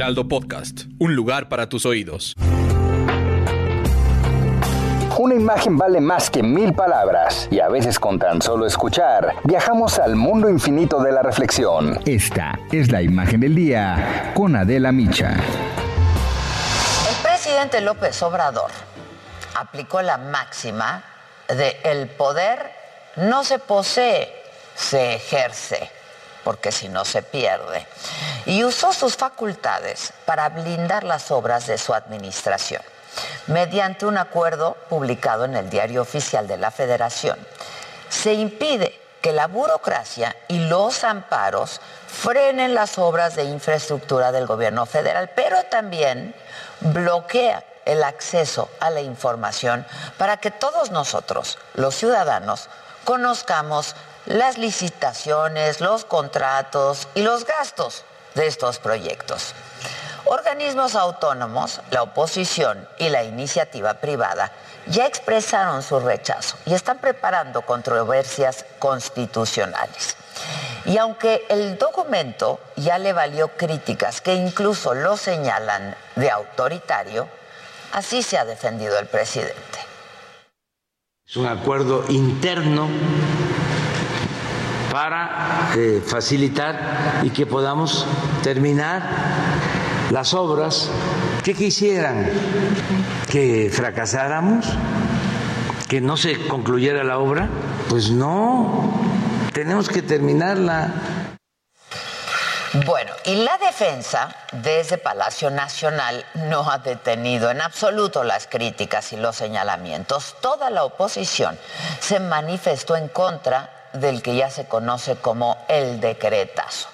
Heraldo Podcast, un lugar para tus oídos. Una imagen vale más que mil palabras y a veces con tan solo escuchar viajamos al mundo infinito de la reflexión. Esta es la imagen del día con Adela Micha. El presidente López Obrador aplicó la máxima de el poder no se posee, se ejerce, porque si no se pierde. Y usó sus facultades para blindar las obras de su administración mediante un acuerdo publicado en el Diario Oficial de la Federación. Se impide que la burocracia y los amparos frenen las obras de infraestructura del gobierno federal, pero también bloquea el acceso a la información para que todos nosotros, los ciudadanos, conozcamos las licitaciones, los contratos y los gastos de estos proyectos. Organismos autónomos, la oposición y la iniciativa privada ya expresaron su rechazo y están preparando controversias constitucionales. Y aunque el documento ya le valió críticas que incluso lo señalan de autoritario, así se ha defendido el presidente. Es un acuerdo interno para eh, facilitar y que podamos terminar las obras. ¿Qué quisieran? ¿Que fracasáramos? ¿Que no se concluyera la obra? Pues no, tenemos que terminarla. Bueno, y la defensa desde Palacio Nacional no ha detenido en absoluto las críticas y los señalamientos. Toda la oposición se manifestó en contra del que ya se conoce como el decretazo.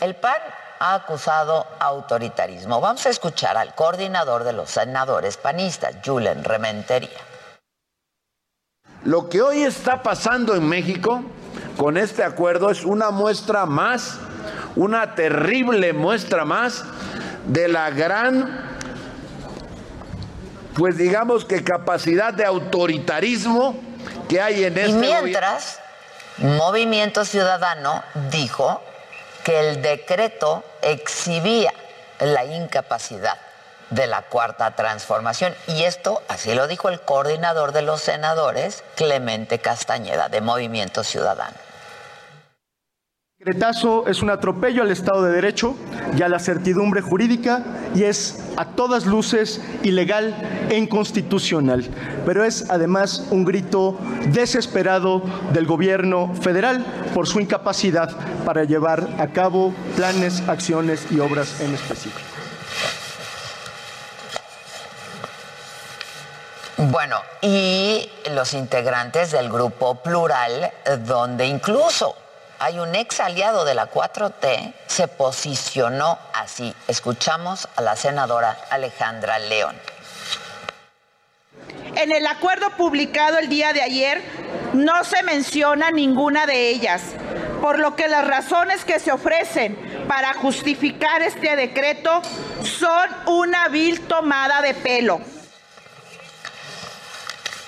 El PAN ha acusado autoritarismo. Vamos a escuchar al coordinador de los senadores panistas, Julen Rementería. Lo que hoy está pasando en México con este acuerdo es una muestra más, una terrible muestra más de la gran, pues digamos que capacidad de autoritarismo que hay en este Y mientras, Movimiento Ciudadano dijo que el decreto exhibía la incapacidad de la cuarta transformación. Y esto, así lo dijo el coordinador de los senadores, Clemente Castañeda, de Movimiento Ciudadano. Decretazo es un atropello al Estado de Derecho y a la certidumbre jurídica y es a todas luces ilegal e inconstitucional. Pero es además un grito desesperado del gobierno federal por su incapacidad para llevar a cabo planes, acciones y obras en específico. Bueno, y los integrantes del grupo plural, donde incluso hay un ex aliado de la 4T, se posicionó así. Escuchamos a la senadora Alejandra León. En el acuerdo publicado el día de ayer no se menciona ninguna de ellas, por lo que las razones que se ofrecen para justificar este decreto son una vil tomada de pelo.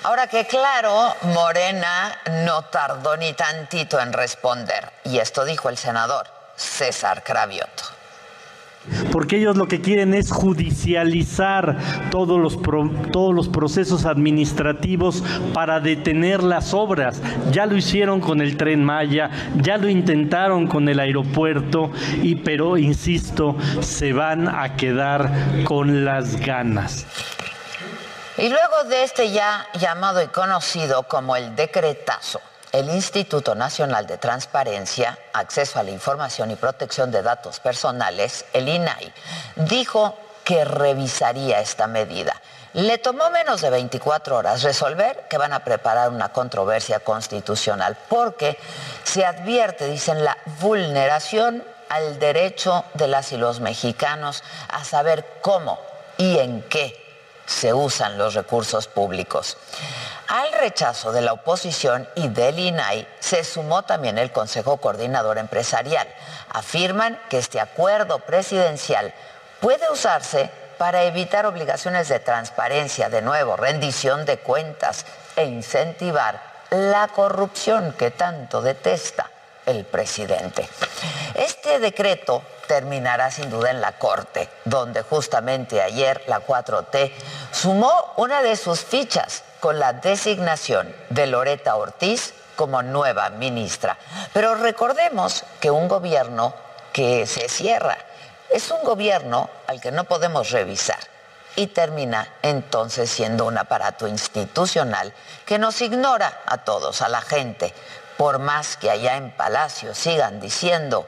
Ahora que claro, Morena no tardó ni tantito en responder. Y esto dijo el senador César Cravioto. Porque ellos lo que quieren es judicializar todos los, todos los procesos administrativos para detener las obras. Ya lo hicieron con el tren Maya, ya lo intentaron con el aeropuerto, y pero insisto, se van a quedar con las ganas. Y luego de este ya llamado y conocido como el decretazo, el Instituto Nacional de Transparencia, Acceso a la Información y Protección de Datos Personales, el INAI, dijo que revisaría esta medida. Le tomó menos de 24 horas resolver que van a preparar una controversia constitucional porque se advierte, dicen, la vulneración al derecho de las y los mexicanos a saber cómo y en qué se usan los recursos públicos. Al rechazo de la oposición y del INAI se sumó también el Consejo Coordinador Empresarial. Afirman que este acuerdo presidencial puede usarse para evitar obligaciones de transparencia, de nuevo, rendición de cuentas e incentivar la corrupción que tanto detesta el presidente. Este decreto terminará sin duda en la Corte, donde justamente ayer la 4T sumó una de sus fichas con la designación de Loreta Ortiz como nueva ministra. Pero recordemos que un gobierno que se cierra es un gobierno al que no podemos revisar y termina entonces siendo un aparato institucional que nos ignora a todos, a la gente, por más que allá en Palacio sigan diciendo